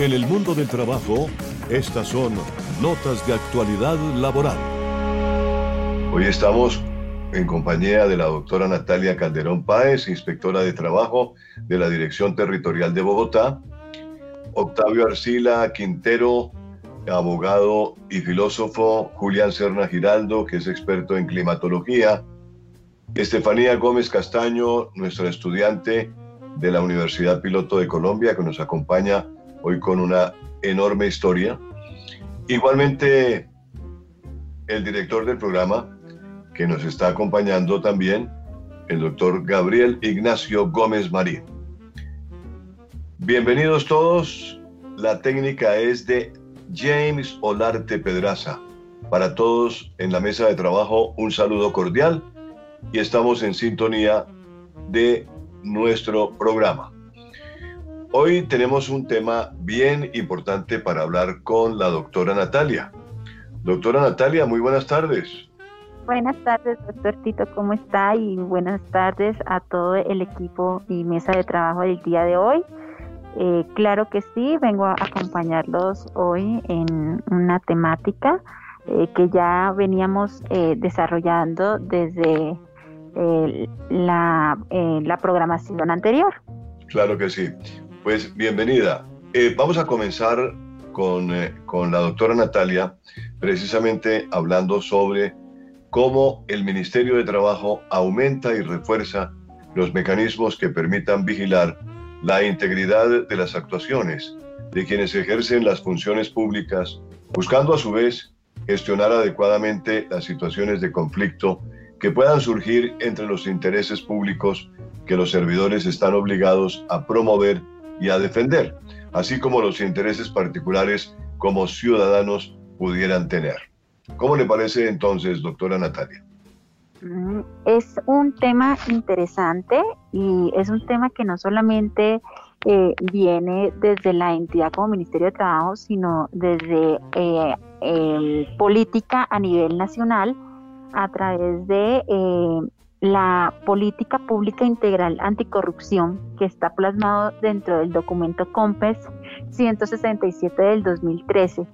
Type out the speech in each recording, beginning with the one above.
En el mundo del trabajo, estas son notas de actualidad laboral. Hoy estamos en compañía de la doctora Natalia Calderón Páez, inspectora de trabajo de la Dirección Territorial de Bogotá, Octavio Arcila Quintero, abogado y filósofo, Julián Serna Giraldo, que es experto en climatología, Estefanía Gómez Castaño, nuestra estudiante de la Universidad Piloto de Colombia, que nos acompaña hoy con una enorme historia. Igualmente, el director del programa, que nos está acompañando también, el doctor Gabriel Ignacio Gómez Marín. Bienvenidos todos. La técnica es de James Olarte Pedraza. Para todos en la mesa de trabajo, un saludo cordial y estamos en sintonía de nuestro programa. Hoy tenemos un tema bien importante para hablar con la doctora Natalia. Doctora Natalia, muy buenas tardes. Buenas tardes, doctor Tito, ¿cómo está? Y buenas tardes a todo el equipo y mesa de trabajo del día de hoy. Eh, claro que sí, vengo a acompañarlos hoy en una temática eh, que ya veníamos eh, desarrollando desde la, la programación anterior. Claro que sí. Pues bienvenida. Eh, vamos a comenzar con, eh, con la doctora Natalia, precisamente hablando sobre cómo el Ministerio de Trabajo aumenta y refuerza los mecanismos que permitan vigilar la integridad de las actuaciones de quienes ejercen las funciones públicas, buscando a su vez gestionar adecuadamente las situaciones de conflicto que puedan surgir entre los intereses públicos que los servidores están obligados a promover y a defender, así como los intereses particulares como ciudadanos pudieran tener. ¿Cómo le parece entonces, doctora Natalia? Mm, es un tema interesante y es un tema que no solamente eh, viene desde la entidad como Ministerio de Trabajo, sino desde eh, política a nivel nacional a través de eh, la política pública integral anticorrupción que está plasmado dentro del documento COMPES 167 del 2013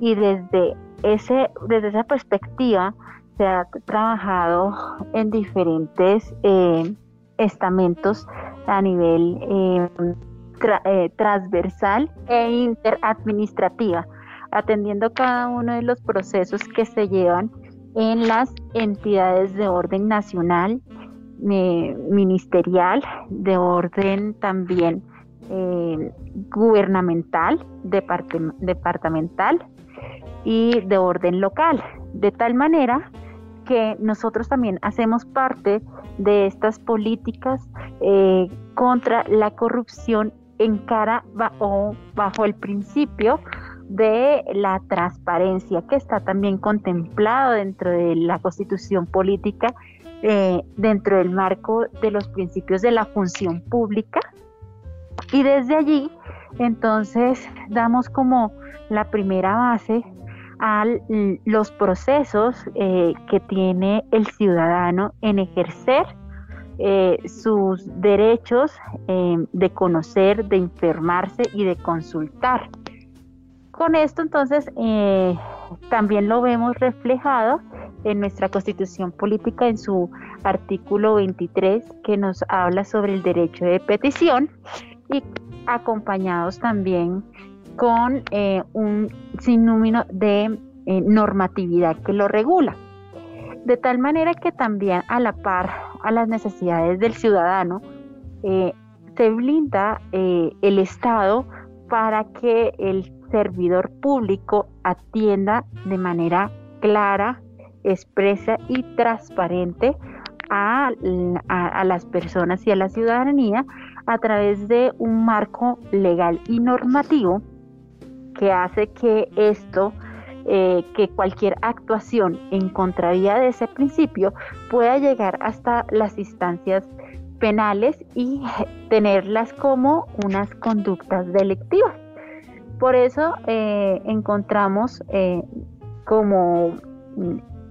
y desde ese desde esa perspectiva se ha trabajado en diferentes eh, estamentos a nivel eh, eh, transversal e interadministrativa atendiendo cada uno de los procesos que se llevan en las entidades de orden nacional, eh, ministerial, de orden también eh, gubernamental, departamental y de orden local, de tal manera que nosotros también hacemos parte de estas políticas eh, contra la corrupción en cara o bajo el principio de la transparencia que está también contemplado dentro de la constitución política, eh, dentro del marco de los principios de la función pública. Y desde allí, entonces, damos como la primera base a los procesos eh, que tiene el ciudadano en ejercer eh, sus derechos de conocer, de informarse y de consultar. Con esto entonces eh, también lo vemos reflejado en nuestra constitución política en su artículo 23 que nos habla sobre el derecho de petición y acompañados también con eh, un sinnúmero de eh, normatividad que lo regula. De tal manera que también a la par a las necesidades del ciudadano se blinda el Estado para que el servidor público atienda de manera clara, expresa y transparente a, las personas y a la ciudadanía a través de un marco legal y normativo que hace que esto, eh, que cualquier actuación en contravía de ese principio pueda llegar hasta las instancias penales y tenerlas como unas conductas delictivas. Por eso eh, encontramos eh, como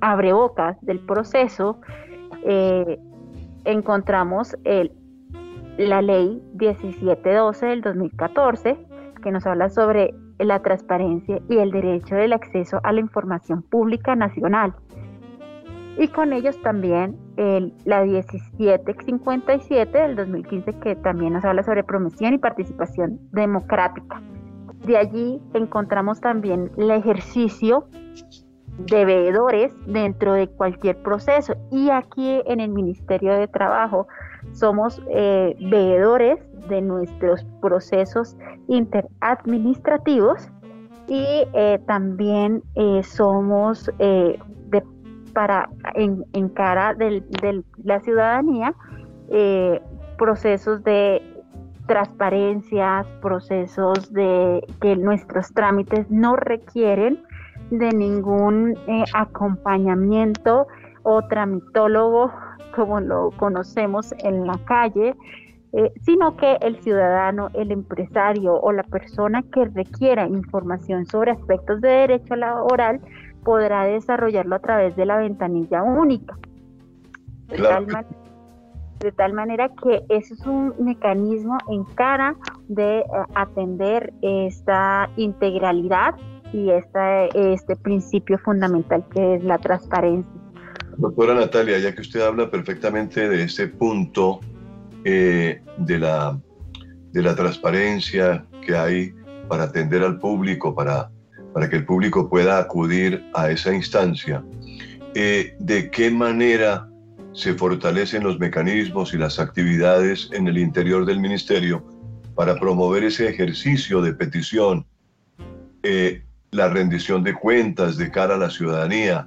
abrebocas del proceso, eh, encontramos la ley 1712 del 2014, que nos habla sobre la transparencia y el derecho del acceso a la información pública nacional. Y con ellos también el, la 1757 del 2015 que también nos habla sobre promoción y participación democrática. De allí encontramos también el ejercicio de veedores dentro de cualquier proceso. Y aquí en el Ministerio de Trabajo somos eh, veedores de nuestros procesos interadministrativos y eh, también eh, somos de, para en, en cara de la ciudadanía procesos de transparencias, procesos de que nuestros trámites no requieren de ningún eh, acompañamiento o tramitólogo como lo conocemos en la calle, eh, sino que el ciudadano, el empresario o la persona que requiera información sobre aspectos de derecho laboral podrá desarrollarlo a través de la ventanilla única. De, tal, de tal, manera que eso es un mecanismo en cara de eh, atender esta integralidad y este principio fundamental que es la transparencia. Doctora Natalia, ya que usted habla perfectamente de ese punto eh, de, la, de la transparencia que hay para atender al público, para, para que el público pueda acudir a esa instancia, eh, ¿de qué manera se fortalecen los mecanismos y las actividades en el interior del ministerio para promover ese ejercicio de petición eh, la rendición de cuentas de cara a la ciudadanía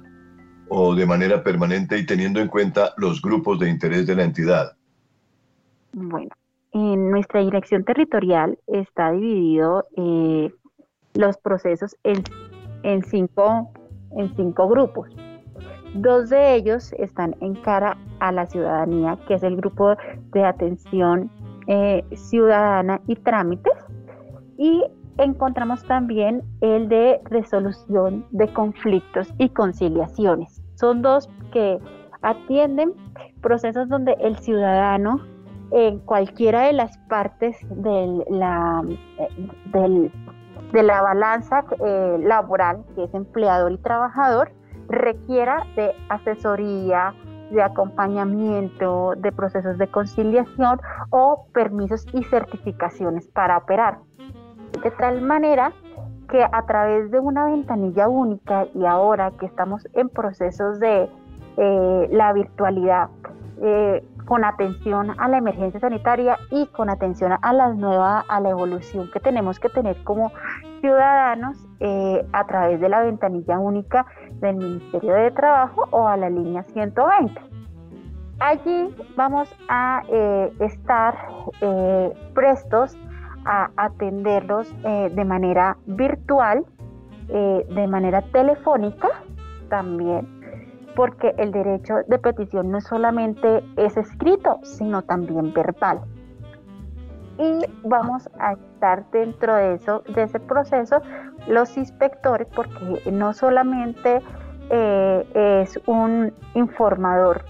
o de manera permanente y teniendo en cuenta los grupos de interés de la entidad? Bueno, en nuestra dirección territorial está dividido eh, los procesos en, cinco, en cinco grupos. Dos de ellos están en cara a la ciudadanía, que es el grupo de atención eh, ciudadana y trámites, y encontramos también el de resolución de conflictos y conciliaciones. Son dos que atienden procesos donde el ciudadano en cualquiera de las partes de la, de la balanza eh, laboral, que es empleador y trabajador, requiera de asesoría, de acompañamiento, de procesos de conciliación o permisos y certificaciones para operar. De tal manera que a través de una ventanilla única y ahora que estamos en procesos de eh, la virtualidad, eh, con atención a la emergencia sanitaria y con atención a la nueva, a la evolución que tenemos que tener como ciudadanos eh, a través de la ventanilla única del Ministerio de Trabajo o a la línea 120. Allí vamos a estar prestos a atenderlos eh, de manera virtual, eh, de manera telefónica también, porque el derecho de petición no solamente es escrito, sino también verbal. Y vamos a estar dentro de ese proceso, los inspectores, porque no solamente eh, es un informador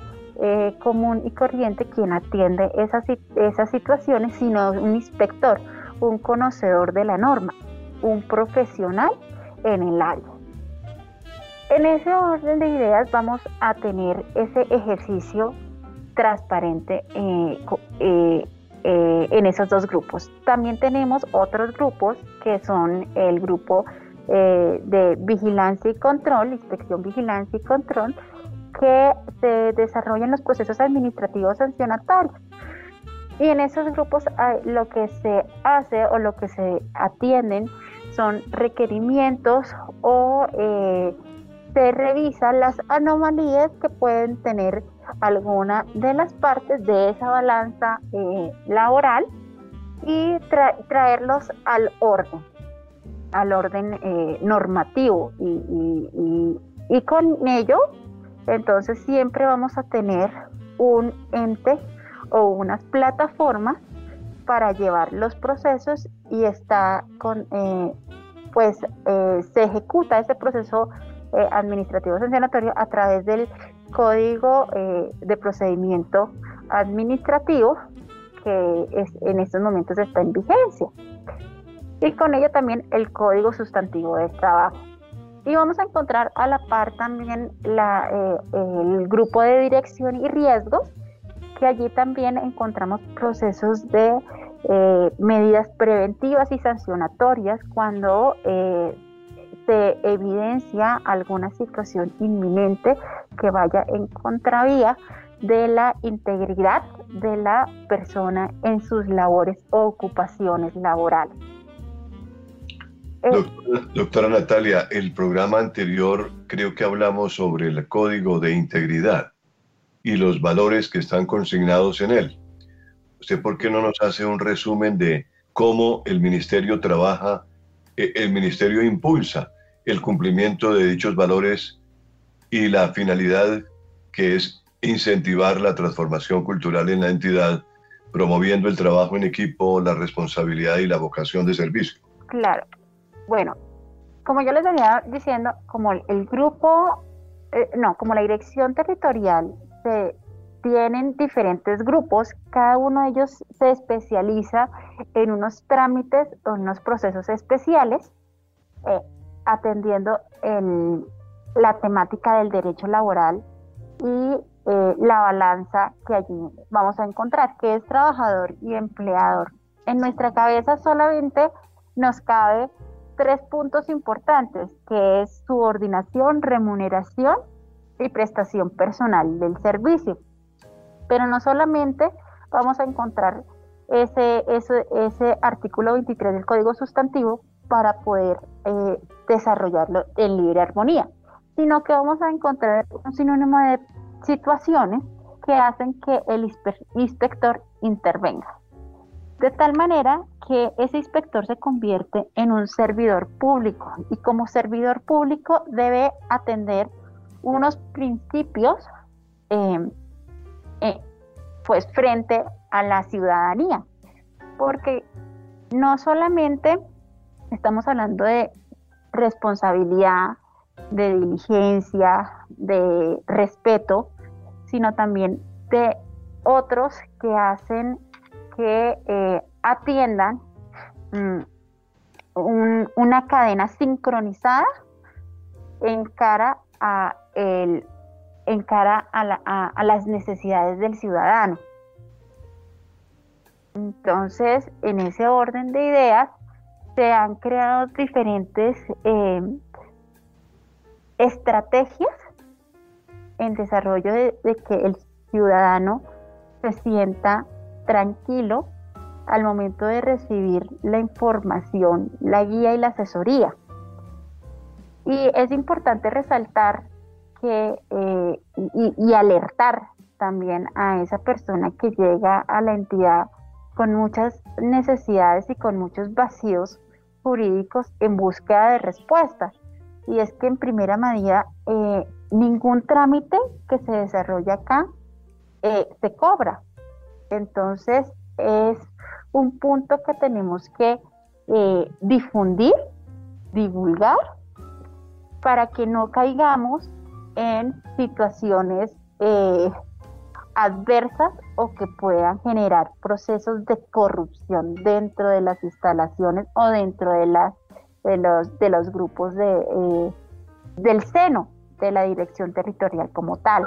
común y corriente quien atiende esas, esas situaciones, sino un inspector, un conocedor de la norma, un profesional en el área. En ese orden de ideas vamos a tener ese ejercicio transparente eh, eh, eh, en esos dos grupos. También tenemos otros grupos que son el grupo de vigilancia y control, inspección, vigilancia y control, que se desarrollan los procesos administrativos sancionatorios. Y en esos grupos lo que se hace o lo que se atienden son requerimientos o eh, se revisan las anomalías que pueden tener alguna de las partes de esa balanza eh, laboral y traerlos al orden, al orden eh, normativo. y con ello, entonces siempre vamos a tener un ente o unas plataformas para llevar los procesos y está con, eh, pues eh, se ejecuta ese proceso eh, administrativo sancionatorio a través del código de procedimiento administrativo que es, en estos momentos está en vigencia. y con ello también el código sustantivo de trabajo. Y vamos a encontrar a la par también eh, el grupo de dirección y riesgos, que allí también encontramos procesos de eh, medidas preventivas y sancionatorias cuando eh, se evidencia alguna situación inminente que vaya en contravía de la integridad de la persona en sus labores o ocupaciones laborales. Doctora, Natalia, el programa anterior creo que hablamos sobre el código de integridad y los valores que están consignados en él. ¿Usted por qué no nos hace un resumen de cómo el ministerio trabaja, e, el ministerio impulsa el cumplimiento de dichos valores y la finalidad que es incentivar la transformación cultural en la entidad, promoviendo el trabajo en equipo, la responsabilidad y la vocación de servicio? Claro. Bueno, como yo les venía diciendo, como el grupo, eh, no, como la dirección territorial se tienen diferentes grupos, cada uno de ellos se especializa en unos trámites o unos procesos especiales, eh, atendiendo la temática del derecho laboral y eh, la balanza que allí vamos a encontrar, que es trabajador y empleador. En nuestra cabeza solamente nos cabe tres puntos importantes, que es subordinación, remuneración y prestación personal del servicio. Pero no solamente vamos a encontrar ese artículo 23 del Código Sustantivo para poder eh, desarrollarlo en libre armonía, sino que vamos a encontrar un sinónimo de situaciones que hacen que el inspector intervenga. De tal manera que ese inspector se convierte en un servidor público y como servidor público debe atender unos principios em, eh, pues frente a la ciudadanía porque no solamente estamos hablando de responsabilidad de diligencia de respeto sino también de otros que hacen que eh, atiendan mm, una cadena sincronizada en cara a el en cara a, las necesidades del ciudadano. Entonces, en ese orden de ideas, se han creado diferentes eh, estrategias en desarrollo de, que el ciudadano se sienta tranquilo al momento de recibir la información, la guía y la asesoría. Y es importante resaltar que eh, y, alertar también a esa persona que llega a la entidad con muchas necesidades y con muchos vacíos jurídicos en búsqueda de respuestas. Y es que en primera medida eh, ningún trámite que se desarrolla acá eh, se cobra. Entonces es un punto que tenemos que eh, difundir, divulgar, para que no caigamos en situaciones adversas o que puedan generar procesos de corrupción dentro de las instalaciones o dentro de, las, de, los, de los grupos de, eh, del seno de la dirección territorial como tal.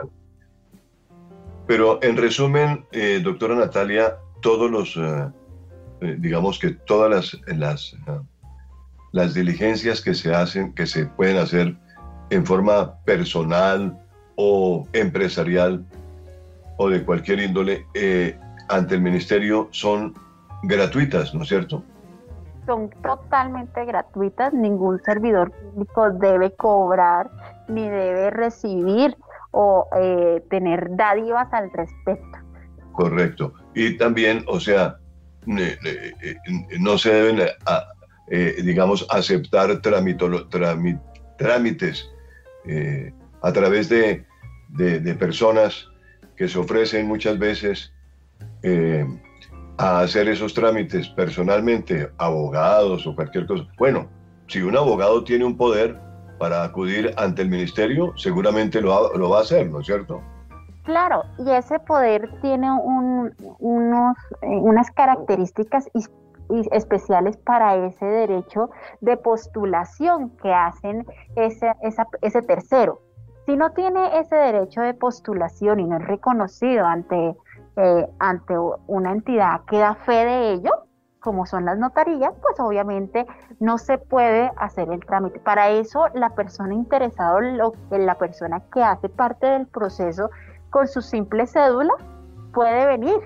Pero en resumen, eh, doctora Natalia, todos los, eh, digamos que todas las, las, las diligencias que se hacen, que se pueden hacer en forma personal o empresarial o de cualquier índole ante el ministerio son gratuitas, ¿no es cierto? Son totalmente gratuitas, ningún servidor público debe cobrar ni debe recibir o eh, tener dádivas al respecto. Correcto. Y también, o sea, no se deben, eh, digamos, aceptar trámites eh, a través de, de, personas que se ofrecen muchas veces a hacer esos trámites personalmente, abogados o cualquier cosa. Bueno, si un abogado tiene un poder, para acudir ante el ministerio, seguramente lo, va a hacer, ¿no es cierto? Claro, y ese poder tiene unos, eh, unas características especiales para ese derecho de postulación que hacen ese, ese tercero. Si no tiene ese derecho de postulación y no es reconocido ante, eh, ante una entidad que da fe de ello, como son las notarías, pues obviamente no se puede hacer el trámite. Para eso la persona interesada, la persona que hace parte del proceso con su simple cédula, puede venir.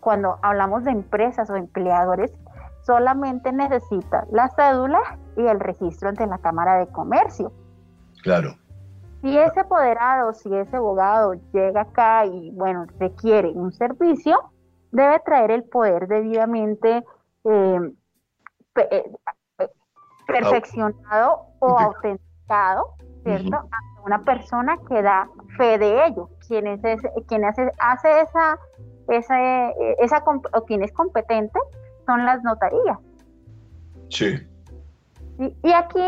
Cuando hablamos de empresas o empleadores, solamente necesita la cédula y el registro ante la Cámara de Comercio. Claro. Si ese apoderado, si ese abogado llega acá y, bueno, requiere un servicio, debe traer el poder debidamente eh, eh, eh, perfeccionado o autenticado, ¿cierto? Ante una persona que da fe de ello, quien, es quien hace, hace esa, esa, esa, o quien es competente son las notarías. Sí. Y, y aquí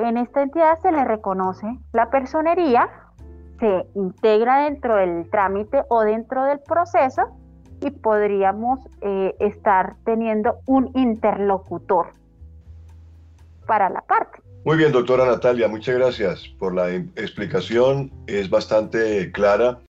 en esta entidad se le reconoce la personería, se integra dentro del trámite o dentro del proceso y podríamos eh, estar teniendo un interlocutor para la parte. Muy bien, doctora Natalia, muchas gracias por la explicación. Es bastante clara